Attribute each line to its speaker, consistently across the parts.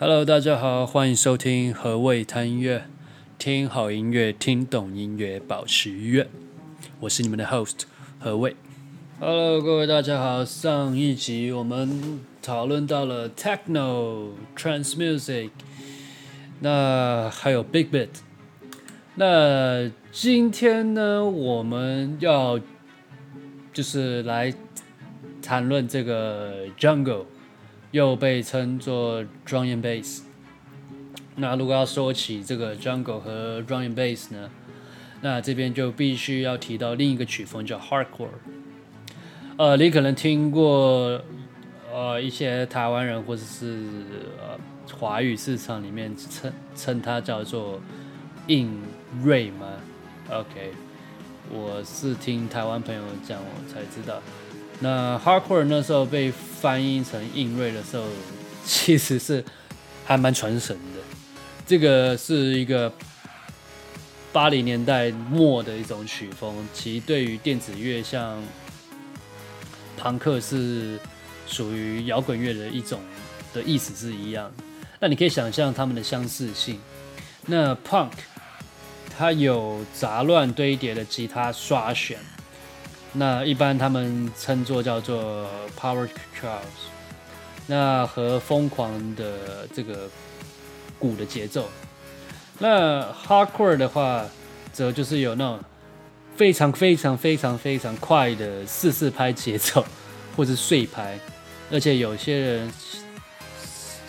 Speaker 1: Hello，大家好，欢迎收听何谓谈音乐，听好音乐，听懂音乐，保持愉悦。我是你们的 host 何谓。Hello，各位大家好。上一集我们讨论到了 techno、trance music，那还有 big beat。那今天呢，我们要就是来谈论这个 jungle。又被称作 drum and bass。那如果要说起这个 jungle 和 drum and bass 呢，那这边就必须要提到另一个曲风叫 hardcore。呃，你可能听过呃一些台湾人或者是呃华语市场里面称称它叫做硬锐吗？OK，我是听台湾朋友讲我才知道。那 hardcore 那时候被翻译成硬锐的时候，其实是还蛮传神的。这个是一个八零年代末的一种曲风，其对于电子乐像朋克是属于摇滚乐的一种的意思是一样。那你可以想象他们的相似性。那 punk 它有杂乱堆叠的吉他刷弦。那一般他们称作叫做 power chords，那和疯狂的这个鼓的节奏。那 hardcore 的话，则就是有那种非常非常非常非常快的四四拍节奏，或是碎拍，而且有些人，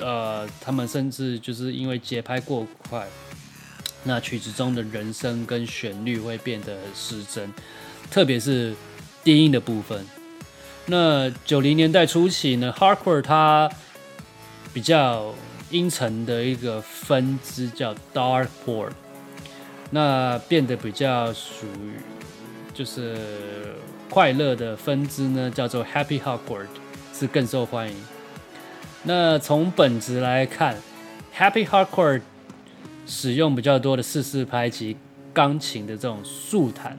Speaker 1: 呃，他们甚至就是因为节拍过快，那曲子中的人声跟旋律会变得失真，特别是。低音的部分，那九零年代初期呢，Hardcore 它比较阴沉的一个分支叫 Darkcore，那变得比较属于就是快乐的分支呢，叫做 Happy Hardcore，是更受欢迎。那从本质来看，Happy Hardcore 使用比较多的四四拍及钢琴的这种速弹。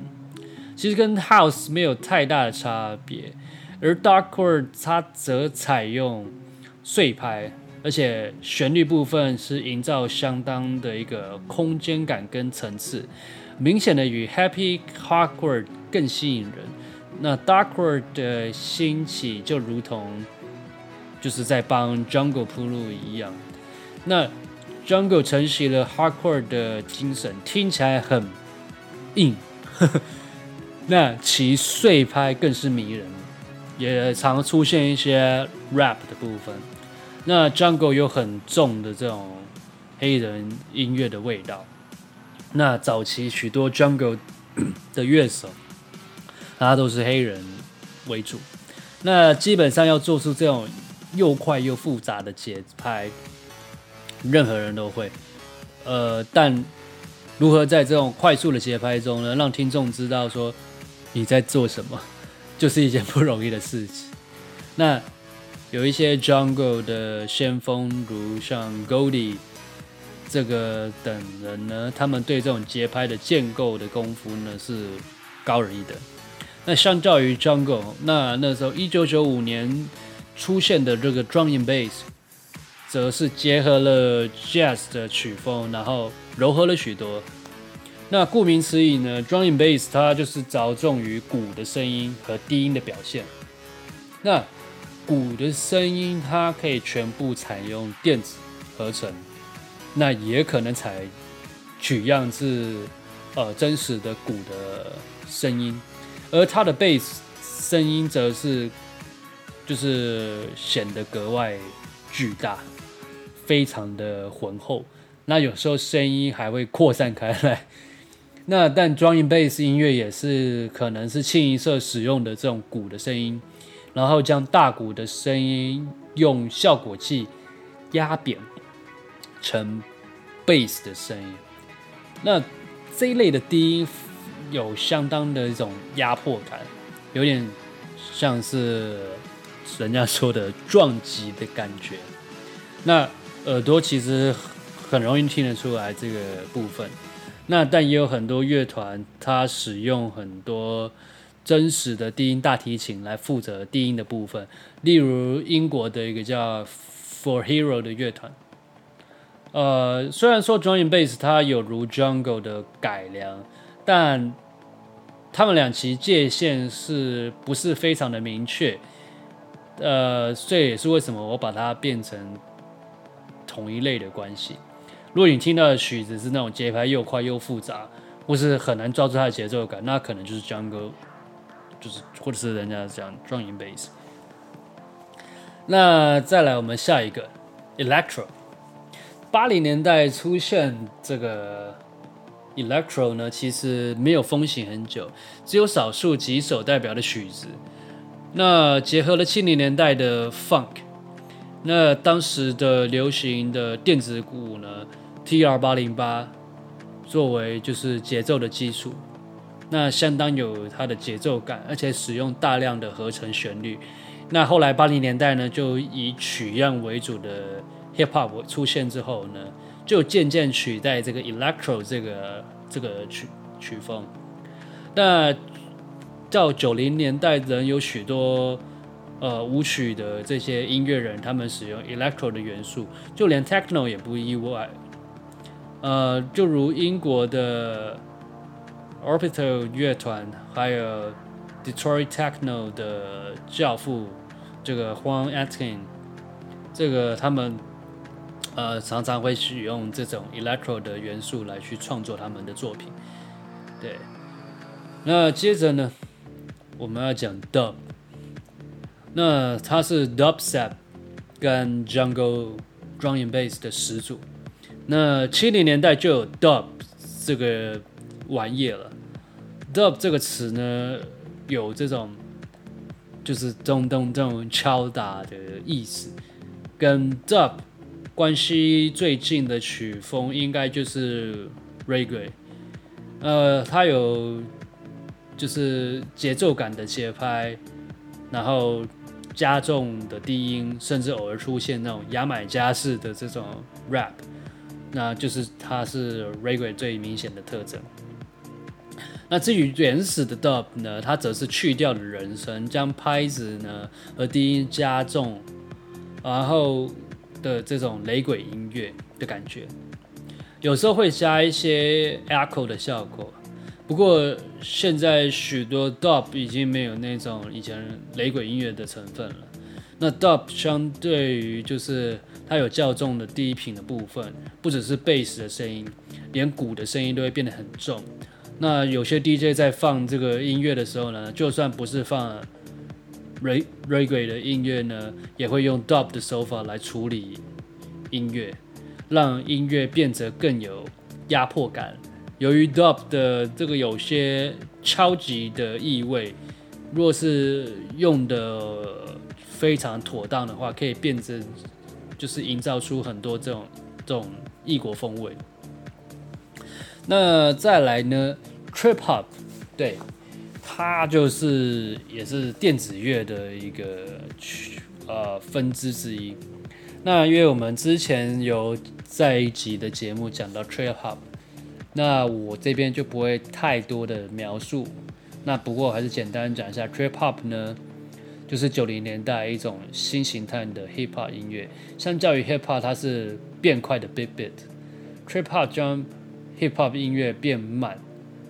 Speaker 1: 其实跟 House 没有太大的差别，而 Darkcore 它则采用碎拍，而且旋律部分是营造相当的一个空间感跟层次，明显的与 Happy Hardcore 更吸引人。那 Darkcore 的兴起就如同就是在帮 Jungle 铺路一样，那 Jungle 承袭了 Hardcore 的精神，听起来很硬。那其碎拍更是迷人，也常出现一些 rap 的部分。那 jungle 有很重的这种黑人音乐的味道。那早期许多 jungle 的乐手，他都是黑人为主。那基本上要做出这种又快又复杂的节拍，任何人都会。呃，但如何在这种快速的节拍中呢，让听众知道说，你在做什么，就是一件不容易的事情。那有一些 jungle 的先锋，如像 Goldie 这个等人呢，他们对这种节拍的建构的功夫呢是高人一等。那相较于 jungle，那那时候一九九五年出现的这个 drum and bass，则是结合了 jazz 的曲风，然后柔和了许多。那顾名思义呢，drum and bass 它就是着重于鼓的声音和低音的表现。那鼓的声音它可以全部采用电子合成，那也可能采取样自呃真实的鼓的声音，而它的 bass 声音则是就是显得格外巨大，非常的浑厚。那有时候声音还会扩散开来。那但 drum and bass 音乐也是可能是清一色使用的这种鼓的声音，然后将大鼓的声音用效果器压扁成 bass 的声音。那这一类的低音有相当的一种压迫感，有点像是人家说的撞击的感觉。那耳朵其实很容易听得出来这个部分。那但也有很多乐团，它使用很多真实的低音大提琴来负责低音的部分。例如英国的一个叫 For Hero 的乐团，呃，虽然说 drum and bass 它有如 jungle 的改良，但他们两其界限是不是非常的明确？呃，这也是为什么我把它变成同一类的关系。如果你听到的曲子是那种节拍又快又复杂，或是很难抓住它的节奏感，那可能就是 jungle，就是或者是人家讲 drum and bass。那再来我们下一个 electro。八零年代出现这个 electro 呢，其实没有风行很久，只有少数几首代表的曲子。那结合了七零年代的 funk，那当时的流行的电子鼓呢，TR 八零八作为就是节奏的基础，那相当有它的节奏感，而且使用大量的合成旋律。那后来八零年代呢，就以取样为主的。Hip Hop 出现之后呢，就渐渐取代这个 Electro 这个这个曲曲风。那到九零年代，仍有许多呃舞曲的这些音乐人，他们使用 Electro 的元素，就连 Techno 也不意外。呃，就如英国的 Orbital 乐团，还有 Detroit Techno 的教父这个 Juan Aitken，这个他们。呃，常常会使用这种 electro 的元素来去创作他们的作品。对，那接着呢，我们要讲到。那它是 dubstep 跟 jungle drum and bass 的始祖。那七零年代就有 dub 这个玩意了。dub 这个词呢，有这种就是咚咚咚敲打的意思，跟 dub。关系最近的曲风应该就是 Reggae，呃，它有就是节奏感的节拍，然后加重的低音，甚至偶尔出现那种牙买加式的这种 rap，那就是它是 Reggae 最明显的特征。那至于原始的 Dub 呢，它则是去掉了人声，将拍子呢和低音加重，然后。的这种雷鬼音乐的感觉，有时候会加一些 echo 的效果。不过现在许多 dub 已经没有那种以前雷鬼音乐的成分了。那 dub 相对于就是它有较重的低频的部分，不只是贝斯的声音，连鼓的声音都会变得很重。那有些 DJ 在放这个音乐的时候呢，就算不是放。Reggae 的音乐呢，也会用 Dub 的手法来处理音乐，让音乐变得更有压迫感。由于 Dub 的这个有些敲击的意味，若是用的非常妥当的话，可以变成就是营造出很多这种这种异国风味。那再来呢，Trip Hop，对。它就是也是电子乐的一个呃分支之一。那因为我们之前有在一集的节目讲到 Trip Hop，那我这边就不会太多的描述。那不过还是简单讲一下 Trip Hop 呢，就是九零年代一种新形态的 Hip Hop 音乐。相较于 Hip Hop，它是变快的 Big Beat，Trip Hop 将 Hip Hop 音乐变慢，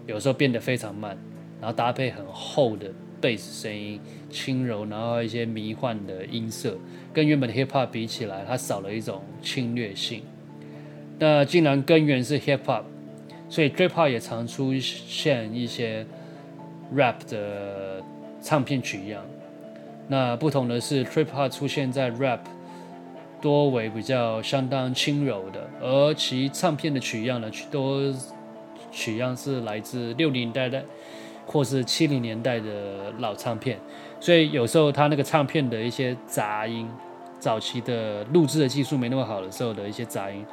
Speaker 1: 有时候变得非常慢。然后搭配很厚的贝斯声音，轻柔，然后一些迷幻的音色，跟原本的 hip hop 比起来，它少了一种侵略性。那既然根源是 hip hop，所以 trip hop 也常出现一些 rap 的唱片取样。那不同的是，trip hop 出现在 rap 多为比较相当轻柔的，而其唱片的取样呢，多取样是来自六零年代的。或是七零年代的老唱片，所以有时候他那个唱片的一些杂音，早期的录制的技术没那么好的时候的一些杂音，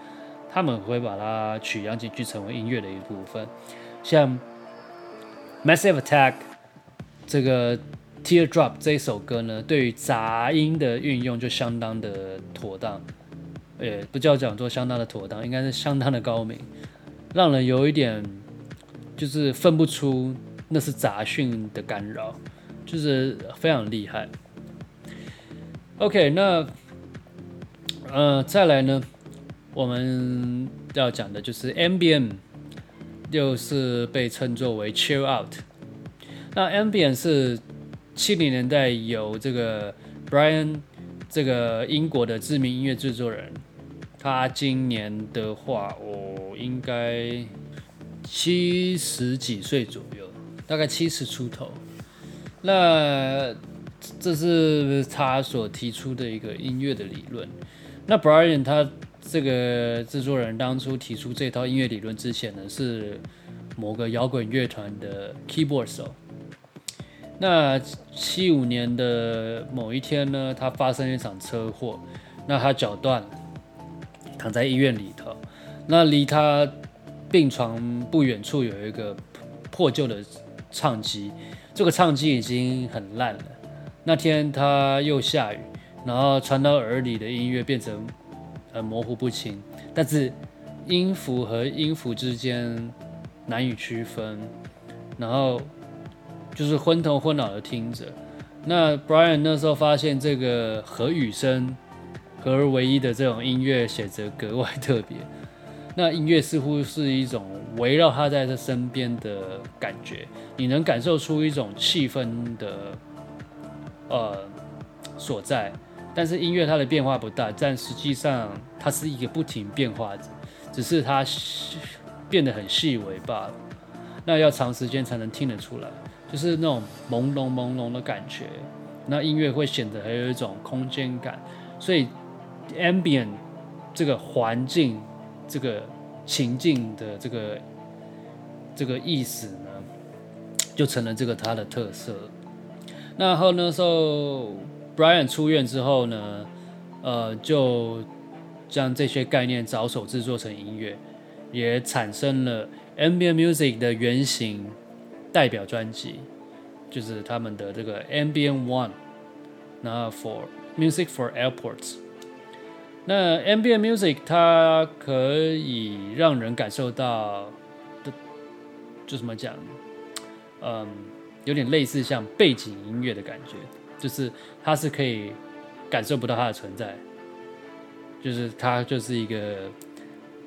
Speaker 1: 他们会把它取样进去成为音乐的一部分。像 Massive Attack 这个 Teardrop 这一首歌呢，对于杂音的运用就相当的妥当，诶，不叫讲做相当的妥当，应该是相当的高明，让人有一点就是分不出。那是杂讯的干扰，就是非常厉害。OK，那呃，再来呢我们要讲的就是 MBM，又是被称作为 chill out。那 MBM 是七零年代由这个 Brian 这个英国的知名音乐制作人，他今年的话，我、应该七十几岁左右，大概七十出头。那这是他所提出的一个音乐的理论。那 Brian 他这个制作人当初提出这套音乐理论之前呢，是某个摇滚乐团的 keyboard 手。那七五年的某一天呢，他发生一场车祸，那他脚断了，躺在医院里头。那离他病床不远处有一个破旧的唱机，这个唱机已经很烂了。那天他又下雨，然后传到耳里的音乐变成很模糊不清，但是音符和音符之间难以区分，然后就是昏头昏脑的听着。那 Brian 那时候发现这个和雨声合而为一的这种音乐显得格外特别，那音乐似乎是一种围绕他在他身边的感觉，你能感受出一种气氛的。呃，所在，但是音乐它的变化不大，但实际上它是一个不停变化的，只是它变得很细微罢了。那要长时间才能听得出来，就是那种朦胧朦胧的感觉。那音乐会显得很有一种空间感，所以 ambient 这个环境、这个情境的这个这个意思呢，就成了这个它的特色。那后那时候，Brian 出院之后呢，呃，就将这些概念着手制作成音乐，也产生了 Ambient Music 的原型代表专辑，就是他们的这个 Ambient One，那 For Music for Airports。那 Ambient Music 它可以让人感受到的，就怎么讲，嗯。有点类似像背景音乐的感觉，就是它是可以感受不到它的存在，就是它就是一个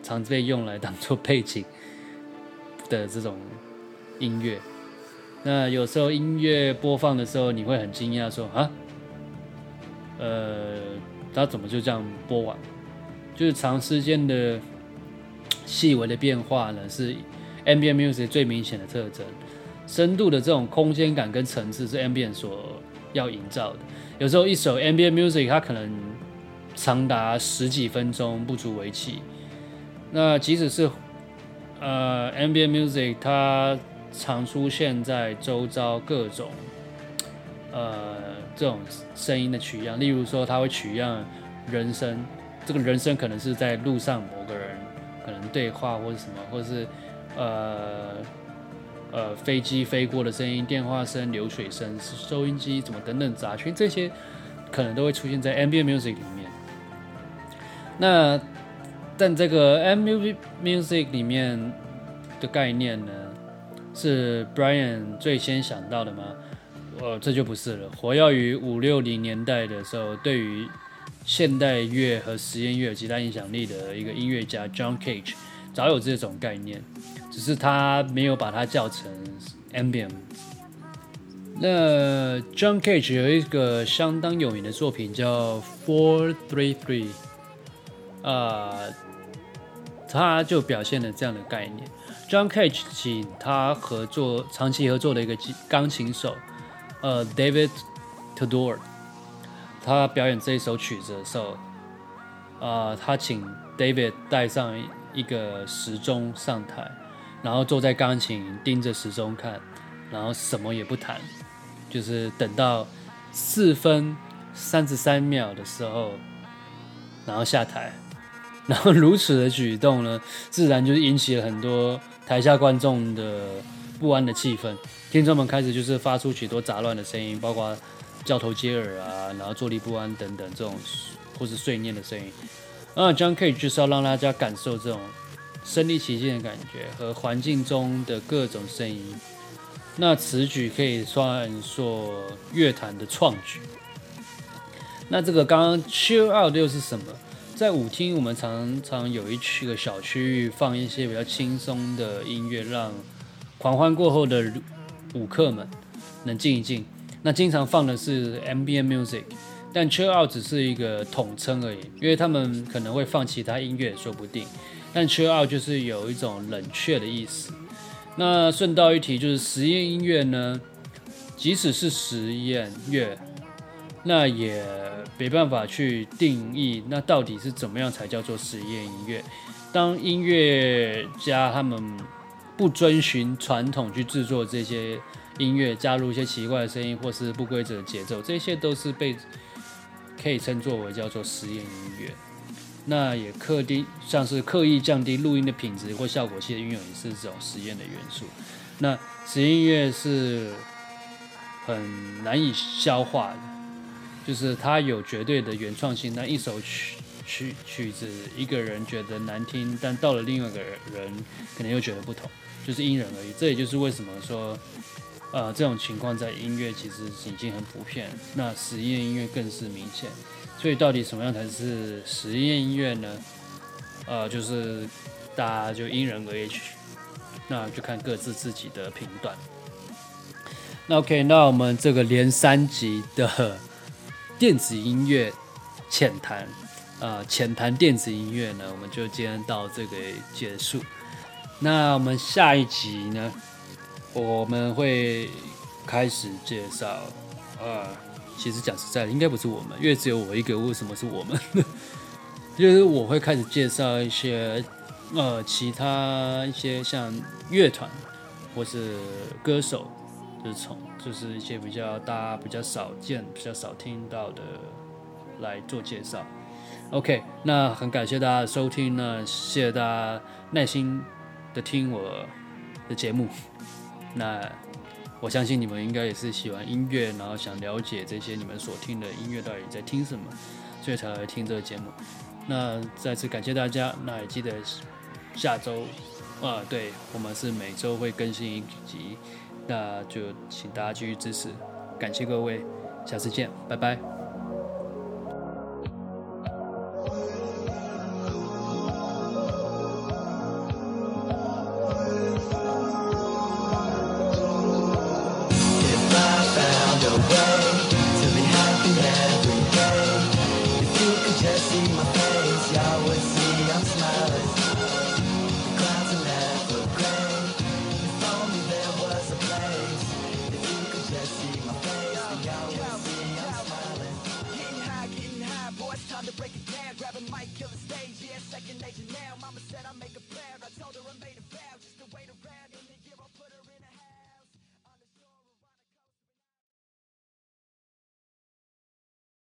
Speaker 1: 常被用来当做背景的这种音乐。那有时候音乐播放的时候，你会很惊讶说啊，呃，它怎么就这样播完？就是长时间的细微的变化呢，是 MBM music 最明显的特征。深度的这种空间感跟层次是 MBM 所要营造的。有时候一首 ambient music 它可能长达十几分钟不足为奇。那即使是呃 ambient music 它常出现在周遭各种呃这种声音的取样，例如说它会取样人声，这个人声可能是在路上某个人可能对话或者什么，或者是呃。呃，飞机飞过的声音、电话声、流水声、收音机怎么等等杂讯，这些可能都会出现在 ambient music 里面。那但这个 ambient music 里面的概念呢，是 Brian 最先想到的吗？呃，这就不是了。活跃于五六零年代的时候，对于现代乐和实验乐有极大影响力的一个音乐家 John Cage。早有这种概念，只是他没有把它叫成 ambient。那 John Cage 有一个相当有名的作品叫 Four Three Three，啊，他就表现了这样的概念。John Cage 请他合作，长期合作的一个钢琴手，呃，David Tudor，他表演这一首曲子的时候，啊，他请 David 带上。一个时钟上台，然后坐在钢琴盯着时钟看，然后什么也不弹，就是等到四分三十三秒的时候，然后下台，然后如此的举动呢，自然就是引起了很多台下观众的不安的气氛，听众们开始就是发出许多杂乱的声音，包括交头接耳啊，然后坐立不安等等这种或是碎念的声音。那，John Cage 就是要让大家感受这种身临其境的感觉和环境中的各种声音。那此举可以算作乐坛的创举。那这个刚刚 Chill Out 又是什么？在舞厅，我们常常有一区个小区域放一些比较轻松的音乐，让狂欢过后的舞客们能静一静。那经常放的是 MBA music，但车奥只是一个统称而已，因为他们可能会放其他音乐说不定。但车奥就是有一种冷却的意思。那顺道一提，就是实验音乐呢，即使是实验乐，那也没办法去定义，那到底是怎么样才叫做实验音乐？当音乐家他们不遵循传统去制作这些音乐，加入一些奇怪的声音或是不规则的节奏，这些都是被可以称作为叫做实验音乐。那也刻低像是刻意降低录音的品质或效果器的运用，也是这种实验的元素。那实验音乐是很难以消化的。就是它有绝对的原创性，那一首曲曲曲子，一个人觉得难听，但到了另外一个人可能又觉得不同，就是因人而异。这也就是为什么说，呃，这种情况在音乐其实已经很普遍，那实验音乐更是明显。所以到底什么样才是实验音乐呢？呃，就是大家就因人而异，那就看各自自己的评断。那 OK，那我们这个连三集的。电子音乐浅谈，呃，浅谈电子音乐呢，我们就今天到这个结束。那我们下一集呢，我们会开始介绍，呃，其实讲实在的，应该不是我们，因为只有我一个。为什么是我们？就是我会开始介绍一些，呃，其他一些像乐团或是歌手。就是从就是一些比较大家比较少见、比较少听到的来做介绍。OK，那很感谢大家的收听呢，谢谢大家耐心的听我的节目。那我相信你们应该也是喜欢音乐，然后想了解这些你们所听的音乐到底在听什么，所以才来听这个节目。那再次感谢大家，那也记得下周啊，对，我们是每周会更新一集。那就请大家继续支持，感谢各位，下次见，拜拜。away.